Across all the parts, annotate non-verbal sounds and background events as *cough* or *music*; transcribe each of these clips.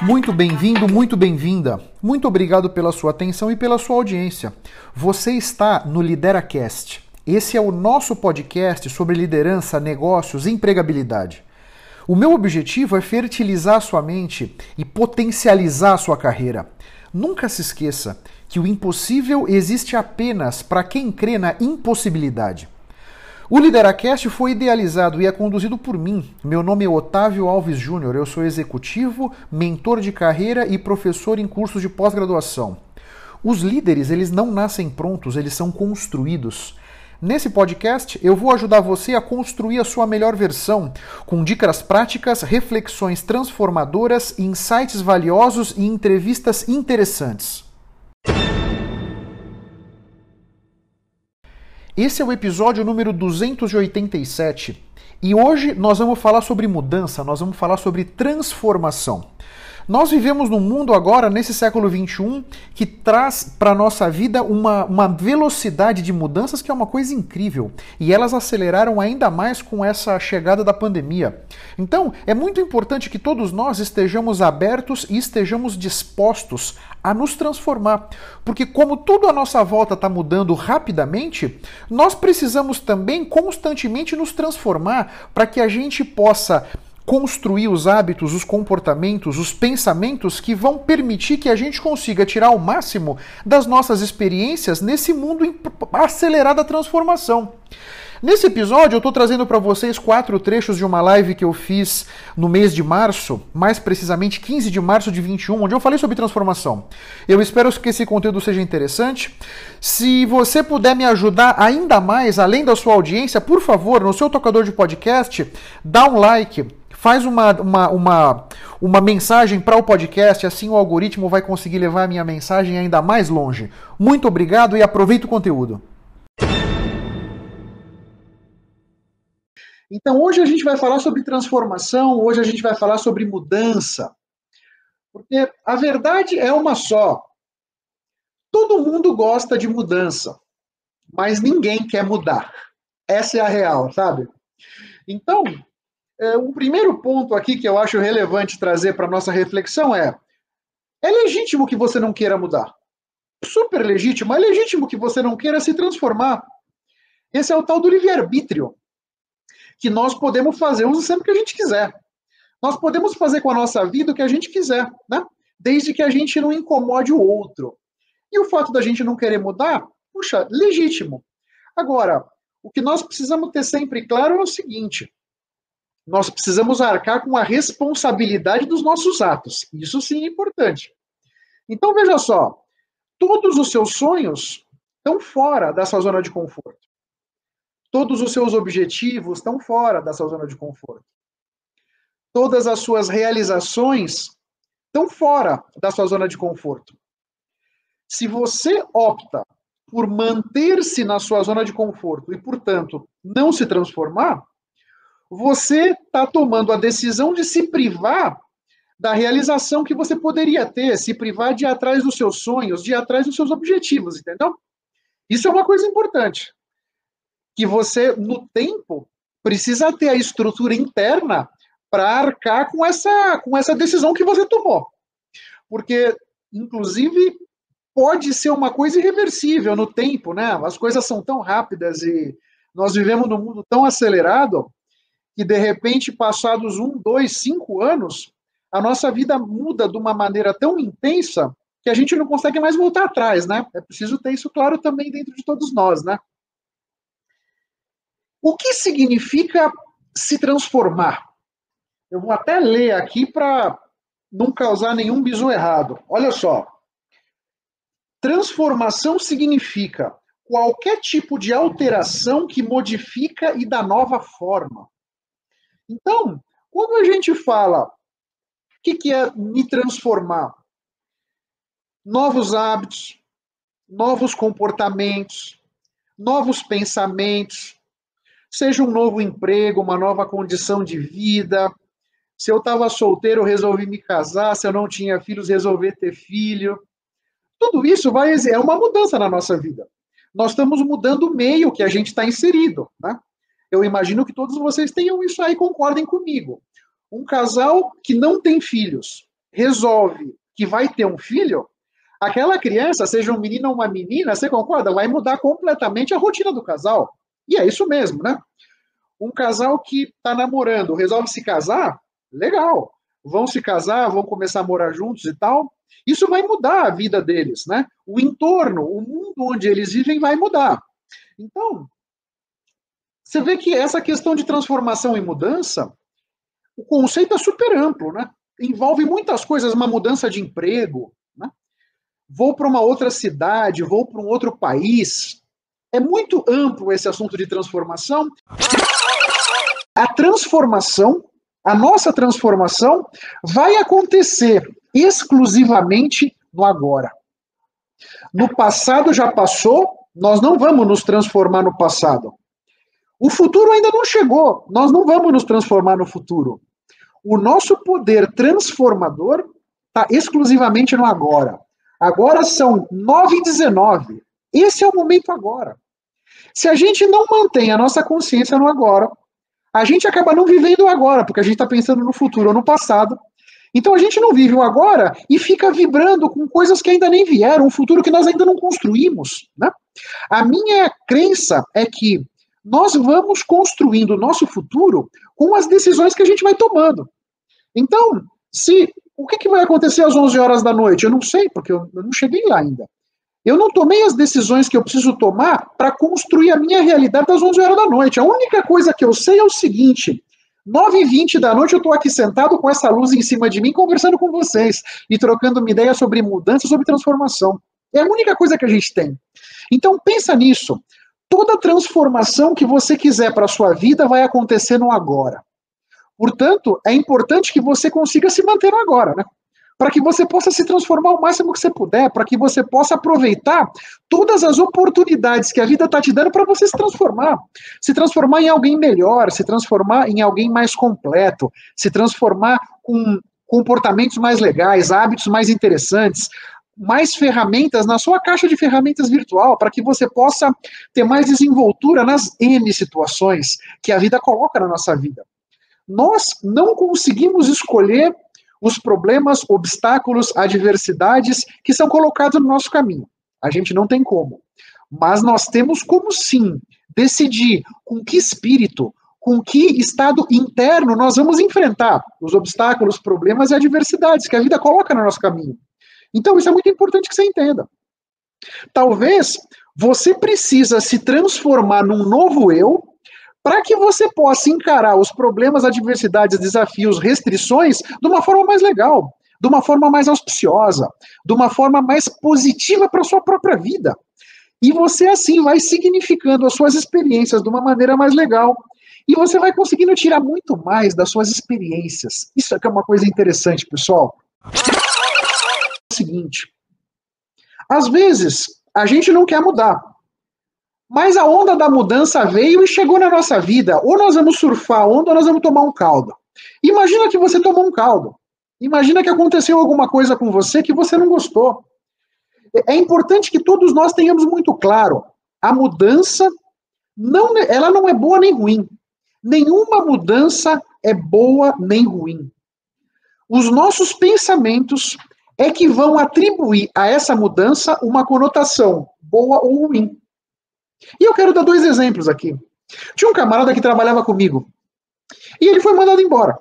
Muito bem-vindo, muito bem-vinda. Muito obrigado pela sua atenção e pela sua audiência. Você está no LideraCast. Esse é o nosso podcast sobre liderança, negócios e empregabilidade. O meu objetivo é fertilizar sua mente e potencializar sua carreira. Nunca se esqueça que o impossível existe apenas para quem crê na impossibilidade. O Lideracast foi idealizado e é conduzido por mim. Meu nome é Otávio Alves Júnior, eu sou executivo, mentor de carreira e professor em cursos de pós-graduação. Os líderes, eles não nascem prontos, eles são construídos. Nesse podcast, eu vou ajudar você a construir a sua melhor versão, com dicas práticas, reflexões transformadoras, insights valiosos e entrevistas interessantes. Esse é o episódio número 287 e hoje nós vamos falar sobre mudança, nós vamos falar sobre transformação. Nós vivemos num mundo agora, nesse século XXI, que traz para a nossa vida uma, uma velocidade de mudanças que é uma coisa incrível. E elas aceleraram ainda mais com essa chegada da pandemia. Então, é muito importante que todos nós estejamos abertos e estejamos dispostos a nos transformar. Porque, como tudo à nossa volta está mudando rapidamente, nós precisamos também constantemente nos transformar para que a gente possa construir os hábitos, os comportamentos, os pensamentos que vão permitir que a gente consiga tirar o máximo das nossas experiências nesse mundo em acelerada transformação. Nesse episódio, eu estou trazendo para vocês quatro trechos de uma live que eu fiz no mês de março, mais precisamente 15 de março de 21, onde eu falei sobre transformação. Eu espero que esse conteúdo seja interessante. Se você puder me ajudar ainda mais, além da sua audiência, por favor, no seu tocador de podcast, dá um like, faz uma, uma, uma, uma mensagem para o podcast, assim o algoritmo vai conseguir levar a minha mensagem ainda mais longe. Muito obrigado e aproveita o conteúdo. Então, hoje a gente vai falar sobre transformação, hoje a gente vai falar sobre mudança. Porque a verdade é uma só. Todo mundo gosta de mudança, mas ninguém quer mudar. Essa é a real, sabe? Então, é, o primeiro ponto aqui que eu acho relevante trazer para nossa reflexão é: é legítimo que você não queira mudar. Super legítimo, é legítimo que você não queira se transformar. Esse é o tal do livre-arbítrio, que nós podemos fazer uso sempre que a gente quiser. Nós podemos fazer com a nossa vida o que a gente quiser, né? Desde que a gente não incomode o outro. E o fato da gente não querer mudar, puxa, legítimo. Agora, o que nós precisamos ter sempre claro é o seguinte: nós precisamos arcar com a responsabilidade dos nossos atos. Isso sim é importante. Então veja só, todos os seus sonhos estão fora da sua zona de conforto. Todos os seus objetivos estão fora da sua zona de conforto. Todas as suas realizações estão fora da sua zona de conforto. Se você opta por manter-se na sua zona de conforto e, portanto, não se transformar, você está tomando a decisão de se privar da realização que você poderia ter, se privar de ir atrás dos seus sonhos, de ir atrás dos seus objetivos, entendeu? Isso é uma coisa importante. Que você, no tempo, precisa ter a estrutura interna para arcar com essa, com essa decisão que você tomou. Porque, inclusive, pode ser uma coisa irreversível no tempo, né? As coisas são tão rápidas e nós vivemos num mundo tão acelerado que de repente, passados um, dois, cinco anos, a nossa vida muda de uma maneira tão intensa que a gente não consegue mais voltar atrás, né? É preciso ter isso claro também dentro de todos nós, né? O que significa se transformar? Eu vou até ler aqui para não causar nenhum biso errado. Olha só. Transformação significa qualquer tipo de alteração que modifica e dá nova forma. Então, quando a gente fala o que, que é me transformar, novos hábitos, novos comportamentos, novos pensamentos, seja um novo emprego, uma nova condição de vida. Se eu estava solteiro, resolvi me casar. Se eu não tinha filhos, resolvi ter filho. Tudo isso vai é uma mudança na nossa vida. Nós estamos mudando o meio que a gente está inserido, né? Eu imagino que todos vocês tenham isso aí, concordem comigo. Um casal que não tem filhos resolve que vai ter um filho, aquela criança, seja um menino ou uma menina, você concorda? Vai mudar completamente a rotina do casal. E é isso mesmo, né? Um casal que está namorando, resolve se casar, legal. Vão se casar, vão começar a morar juntos e tal. Isso vai mudar a vida deles, né? O entorno, o mundo onde eles vivem vai mudar. Então, você vê que essa questão de transformação e mudança, o conceito é super amplo, né? Envolve muitas coisas, uma mudança de emprego, né? Vou para uma outra cidade, vou para um outro país. É muito amplo esse assunto de transformação. A transformação, a nossa transformação, vai acontecer exclusivamente no agora. No passado já passou, nós não vamos nos transformar no passado. O futuro ainda não chegou, nós não vamos nos transformar no futuro. O nosso poder transformador está exclusivamente no agora. Agora são 9 e 19. Esse é o momento agora. Se a gente não mantém a nossa consciência no agora, a gente acaba não vivendo o agora, porque a gente está pensando no futuro ou no passado, então a gente não vive o agora e fica vibrando com coisas que ainda nem vieram, um futuro que nós ainda não construímos. Né? A minha crença é que nós vamos construindo o nosso futuro com as decisões que a gente vai tomando. Então, se o que, que vai acontecer às 11 horas da noite? Eu não sei, porque eu, não cheguei lá ainda. Eu não tomei as decisões que eu preciso tomar para construir a minha realidade às 11 horas da noite. A única coisa que eu sei é o seguinte: 9 e 20 da noite eu estou aqui sentado com essa luz em cima de mim, conversando com vocês e trocando uma ideia sobre mudança, sobre transformação. É a única coisa que a gente tem. Então pensa nisso. Toda transformação que você quiser para a sua vida vai acontecer no agora. Portanto, é importante que você consiga se manter no agora, né? para que você possa se transformar o máximo que você puder, para que você possa aproveitar todas as oportunidades que a vida está te dando para você se transformar. Se transformar em alguém melhor, se transformar em alguém mais completo, se transformar com comportamentos mais legais, hábitos mais interessantes, mais ferramentas na sua caixa de ferramentas virtual, para que você possa ter mais desenvoltura nas N situações que a vida coloca na nossa vida. Nós não conseguimos escolher os problemas, obstáculos, adversidades que são colocados no nosso caminho. A gente não tem como. Mas nós temos como sim decidir com que espírito, com que estado interno nós vamos enfrentar os obstáculos, problemas e adversidades que a vida coloca no nosso caminho. Então, isso é muito importante que você entenda. Talvez você precisa se transformar num novo eu para que você possa encarar os problemas, adversidades, desafios, restrições de uma forma mais legal, de uma forma mais auspiciosa, de uma forma mais positiva para sua própria vida. E você assim vai significando as suas experiências de uma maneira mais legal. E você vai conseguindo tirar muito mais das suas experiências. Isso é que é uma coisa interessante, pessoal. É seguinte: às vezes a gente não quer mudar. Mas a onda da mudança veio e chegou na nossa vida. Ou nós vamos surfar a onda ou nós vamos tomar um caldo. Imagina que você tomou um caldo. Imagina que aconteceu alguma coisa com você que você não gostou. É importante que todos nós tenhamos muito claro, a mudança não, ela não é boa nem ruim. Nenhuma mudança é boa nem ruim. Os nossos pensamentos é que vão atribuir a essa mudança uma conotação boa ou ruim. E eu quero dar dois exemplos aqui. Tinha um camarada que trabalhava comigo. E ele foi mandado embora.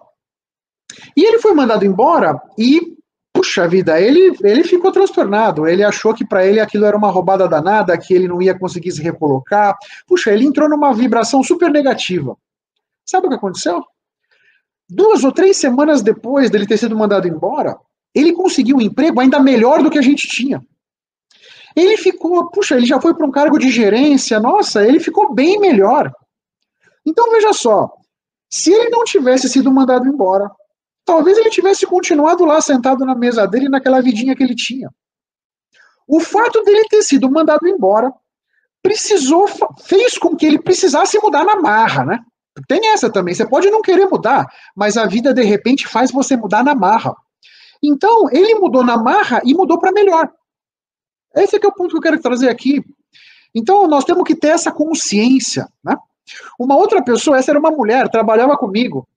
E ele foi mandado embora e, puxa vida, ele, ele ficou transtornado. Ele achou que para ele aquilo era uma roubada danada, que ele não ia conseguir se recolocar. Puxa, ele entrou numa vibração super negativa. Sabe o que aconteceu? Duas ou três semanas depois dele ter sido mandado embora, ele conseguiu um emprego ainda melhor do que a gente tinha. Ele ficou, puxa, ele já foi para um cargo de gerência, nossa, ele ficou bem melhor. Então veja só, se ele não tivesse sido mandado embora, talvez ele tivesse continuado lá sentado na mesa dele naquela vidinha que ele tinha. O fato dele ter sido mandado embora precisou fez com que ele precisasse mudar na marra, né? Tem essa também. Você pode não querer mudar, mas a vida de repente faz você mudar na marra. Então, ele mudou na marra e mudou para melhor. Esse é, é o ponto que eu quero trazer aqui. Então, nós temos que ter essa consciência, né? Uma outra pessoa, essa era uma mulher, trabalhava comigo,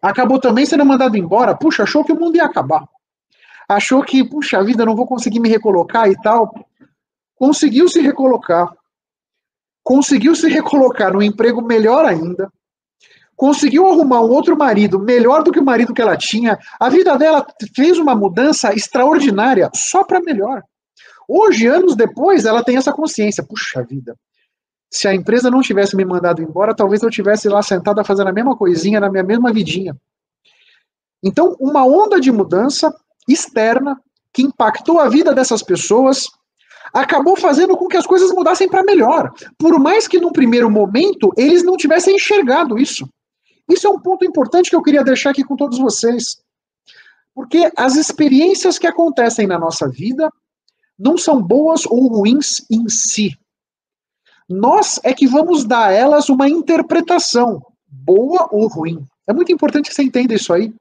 acabou também sendo mandado embora, puxa, achou que o mundo ia acabar. Achou que, puxa vida, não vou conseguir me recolocar e tal. Conseguiu se recolocar. Conseguiu se recolocar num emprego melhor ainda conseguiu arrumar um outro marido melhor do que o marido que ela tinha. A vida dela fez uma mudança extraordinária só para melhor. Hoje, anos depois, ela tem essa consciência. Puxa vida, se a empresa não tivesse me mandado embora, talvez eu tivesse lá sentada fazendo a mesma coisinha na minha mesma vidinha. Então, uma onda de mudança externa que impactou a vida dessas pessoas acabou fazendo com que as coisas mudassem para melhor. Por mais que num primeiro momento eles não tivessem enxergado isso. Isso é um ponto importante que eu queria deixar aqui com todos vocês. Porque as experiências que acontecem na nossa vida não são boas ou ruins em si. Nós é que vamos dar a elas uma interpretação, boa ou ruim. É muito importante que você entenda isso aí.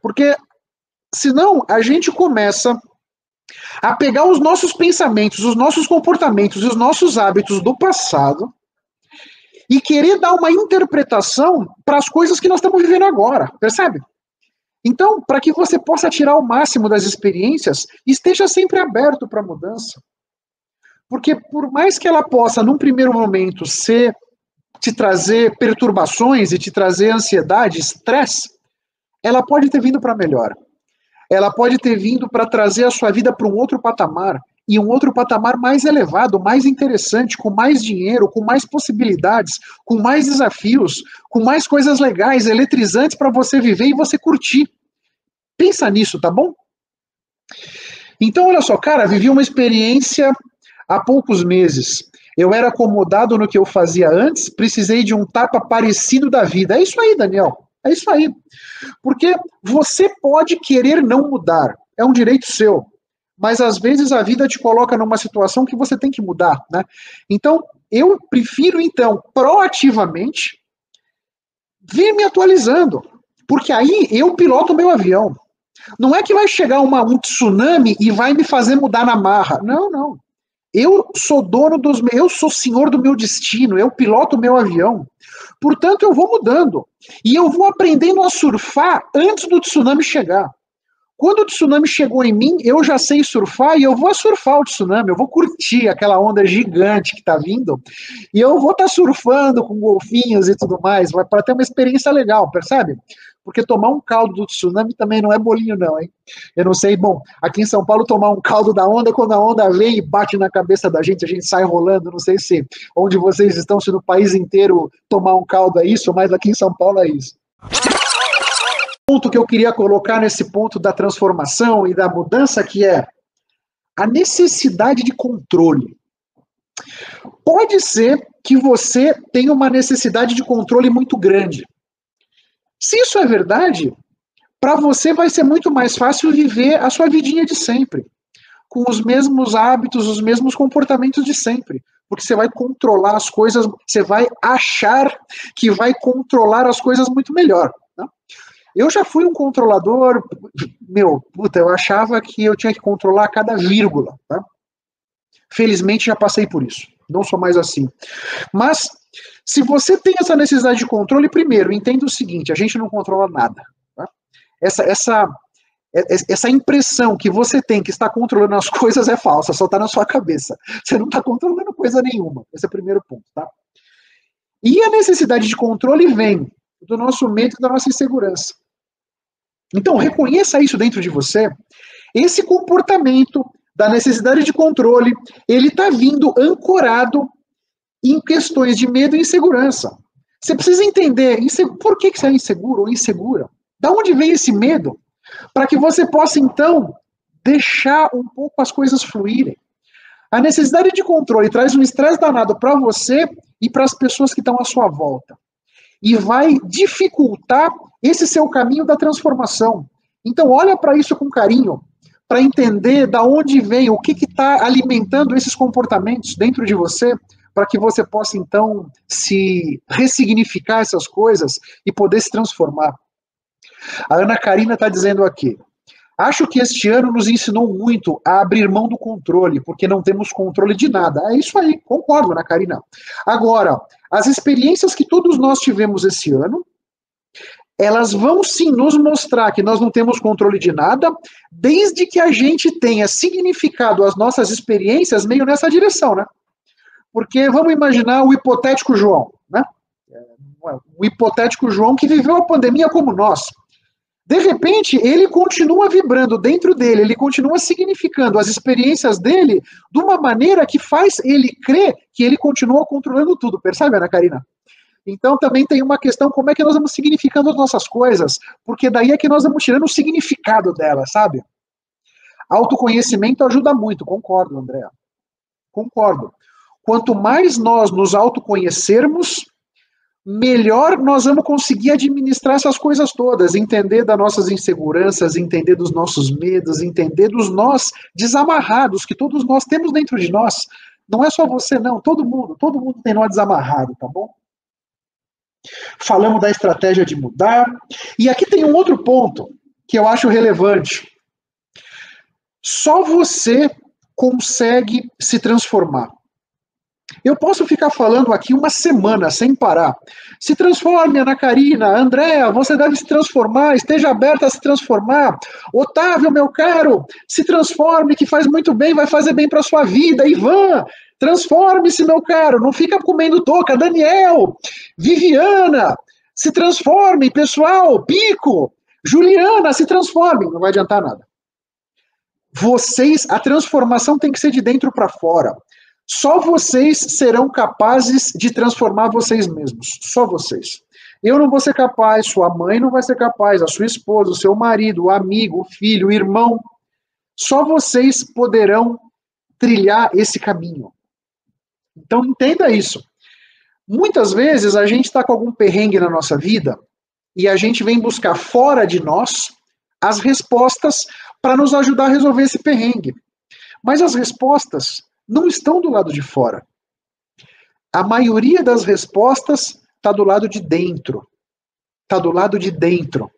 Porque senão a gente começa a pegar os nossos pensamentos, os nossos comportamentos e os nossos hábitos do passado e querer dar uma interpretação para as coisas que nós estamos vivendo agora, percebe? Então, para que você possa tirar o máximo das experiências, esteja sempre aberto para a mudança. Porque por mais que ela possa, num primeiro momento, ser te trazer perturbações e te trazer ansiedade, estresse, ela pode ter vindo para melhor. Ela pode ter vindo para trazer a sua vida para um outro patamar e um outro patamar mais elevado, mais interessante, com mais dinheiro, com mais possibilidades, com mais desafios, com mais coisas legais, eletrizantes para você viver e você curtir. Pensa nisso, tá bom? Então, olha só, cara, vivi uma experiência há poucos meses. Eu era acomodado no que eu fazia antes, precisei de um tapa parecido da vida. É isso aí, Daniel. É isso aí. Porque você pode querer não mudar, é um direito seu mas às vezes a vida te coloca numa situação que você tem que mudar, né? Então, eu prefiro, então, proativamente, vir me atualizando, porque aí eu piloto o meu avião. Não é que vai chegar uma, um tsunami e vai me fazer mudar na marra. Não, não. Eu sou dono dos eu sou senhor do meu destino, eu piloto o meu avião. Portanto, eu vou mudando. E eu vou aprendendo a surfar antes do tsunami chegar. Quando o tsunami chegou em mim, eu já sei surfar e eu vou surfar o tsunami, eu vou curtir aquela onda gigante que está vindo e eu vou estar tá surfando com golfinhos e tudo mais, para ter uma experiência legal, percebe? Porque tomar um caldo do tsunami também não é bolinho, não, hein? Eu não sei, bom, aqui em São Paulo, tomar um caldo da onda, quando a onda vem e bate na cabeça da gente, a gente sai rolando. Não sei se onde vocês estão, se no país inteiro tomar um caldo é isso, mas aqui em São Paulo é isso ponto que eu queria colocar nesse ponto da transformação e da mudança, que é a necessidade de controle. Pode ser que você tenha uma necessidade de controle muito grande. Se isso é verdade, para você vai ser muito mais fácil viver a sua vidinha de sempre, com os mesmos hábitos, os mesmos comportamentos de sempre, porque você vai controlar as coisas, você vai achar que vai controlar as coisas muito melhor. Eu já fui um controlador, meu, puta, eu achava que eu tinha que controlar cada vírgula, tá? Felizmente já passei por isso, não sou mais assim. Mas, se você tem essa necessidade de controle, primeiro, entenda o seguinte, a gente não controla nada. Tá? Essa, essa, essa impressão que você tem que está controlando as *laughs* coisas é falsa, só está na sua cabeça. Você não está controlando coisa nenhuma. Esse é o primeiro ponto, tá? E a necessidade de controle vem do nosso medo e da nossa insegurança. Então, reconheça isso dentro de você. Esse comportamento da necessidade de controle, ele está vindo ancorado em questões de medo e insegurança. Você precisa entender por que, que você é inseguro ou insegura. Da onde vem esse medo? Para que você possa, então, deixar um pouco as coisas fluírem. A necessidade de controle traz um estresse danado para você e para as pessoas que estão à sua volta. E vai dificultar esse seu caminho da transformação. Então, olha para isso com carinho, para entender da onde vem, o que está alimentando esses comportamentos dentro de você, para que você possa, então, se ressignificar essas coisas e poder se transformar. A Ana Karina está dizendo aqui: Acho que este ano nos ensinou muito a abrir mão do controle, porque não temos controle de nada. É isso aí, concordo, Ana Karina. Agora, as experiências que todos nós tivemos esse ano, elas vão sim nos mostrar que nós não temos controle de nada, desde que a gente tenha significado as nossas experiências meio nessa direção, né? Porque vamos imaginar o hipotético João, né? O hipotético João que viveu a pandemia como nós. De repente, ele continua vibrando dentro dele, ele continua significando as experiências dele de uma maneira que faz ele crer que ele continua controlando tudo. Percebe, Ana Karina? Então também tem uma questão como é que nós vamos significando as nossas coisas, porque daí é que nós vamos tirando o significado delas, sabe? Autoconhecimento ajuda muito, concordo, André. Concordo. Quanto mais nós nos autoconhecermos, melhor nós vamos conseguir administrar essas coisas todas, entender das nossas inseguranças, entender dos nossos medos, entender dos nós desamarrados que todos nós temos dentro de nós. Não é só você, não, todo mundo, todo mundo tem nó desamarrado, tá bom? Falamos da estratégia de mudar. E aqui tem um outro ponto que eu acho relevante. Só você consegue se transformar. Eu posso ficar falando aqui uma semana sem parar. Se transforme, Ana Karina, Andréa, você deve se transformar, esteja aberta a se transformar. Otávio, meu caro, se transforme, que faz muito bem, vai fazer bem para sua vida. Ivan, transforme-se, meu caro, não fica comendo toca. Daniel, Viviana, se transforme, pessoal, Pico, Juliana, se transforme. Não vai adiantar nada. Vocês, a transformação tem que ser de dentro para fora. Só vocês serão capazes de transformar vocês mesmos. Só vocês. Eu não vou ser capaz, sua mãe não vai ser capaz, a sua esposa, o seu marido, o amigo, o filho, o irmão. Só vocês poderão trilhar esse caminho. Então entenda isso. Muitas vezes a gente está com algum perrengue na nossa vida e a gente vem buscar fora de nós as respostas para nos ajudar a resolver esse perrengue. Mas as respostas não estão do lado de fora. A maioria das respostas está do lado de dentro. Está do lado de dentro.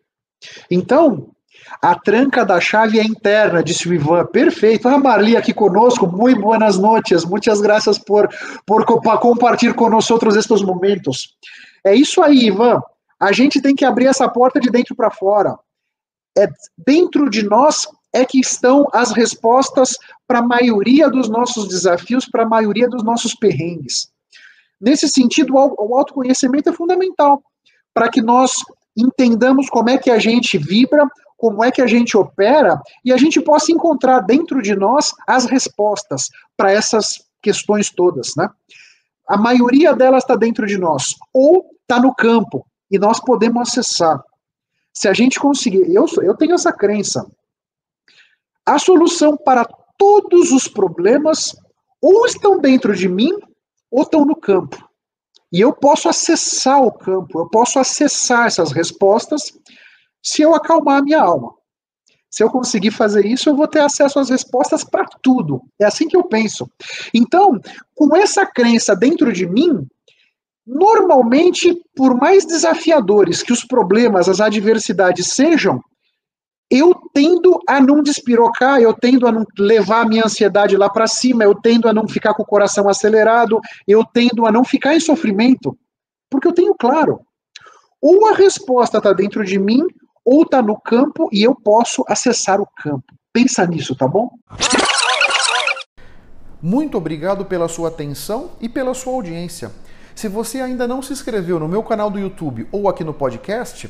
Então, a tranca da chave é interna, disse o Ivan. Perfeito. A Marli aqui conosco. Muito boas noites. Muitas graças por, por compartilhar conosco estes momentos. É isso aí, Ivan. A gente tem que abrir essa porta de dentro para fora. É dentro de nós é que estão as respostas para a maioria dos nossos desafios, para a maioria dos nossos perrengues. Nesse sentido, o autoconhecimento é fundamental para que nós entendamos como é que a gente vibra, como é que a gente opera e a gente possa encontrar dentro de nós as respostas para essas questões todas, né? A maioria delas está dentro de nós ou está no campo e nós podemos acessar. Se a gente conseguir, eu, eu tenho essa crença, a solução para todos os problemas ou estão dentro de mim ou estão no campo. E eu posso acessar o campo, eu posso acessar essas respostas se eu acalmar a minha alma. Se eu conseguir fazer isso, eu vou ter acesso às respostas para tudo. É assim que eu penso. Então, com essa crença dentro de mim, normalmente, por mais desafiadores que os problemas, as adversidades sejam, eu tendo a não despirocar, eu tendo a não levar a minha ansiedade lá para cima, eu tendo a não ficar com o coração acelerado, eu tendo a não ficar em sofrimento, porque eu tenho claro, ou a resposta está dentro de mim, ou está no campo e eu posso acessar o campo. Pensa nisso, tá bom? Muito obrigado pela sua atenção e pela sua audiência. Se você ainda não se inscreveu no meu canal do YouTube ou aqui no podcast,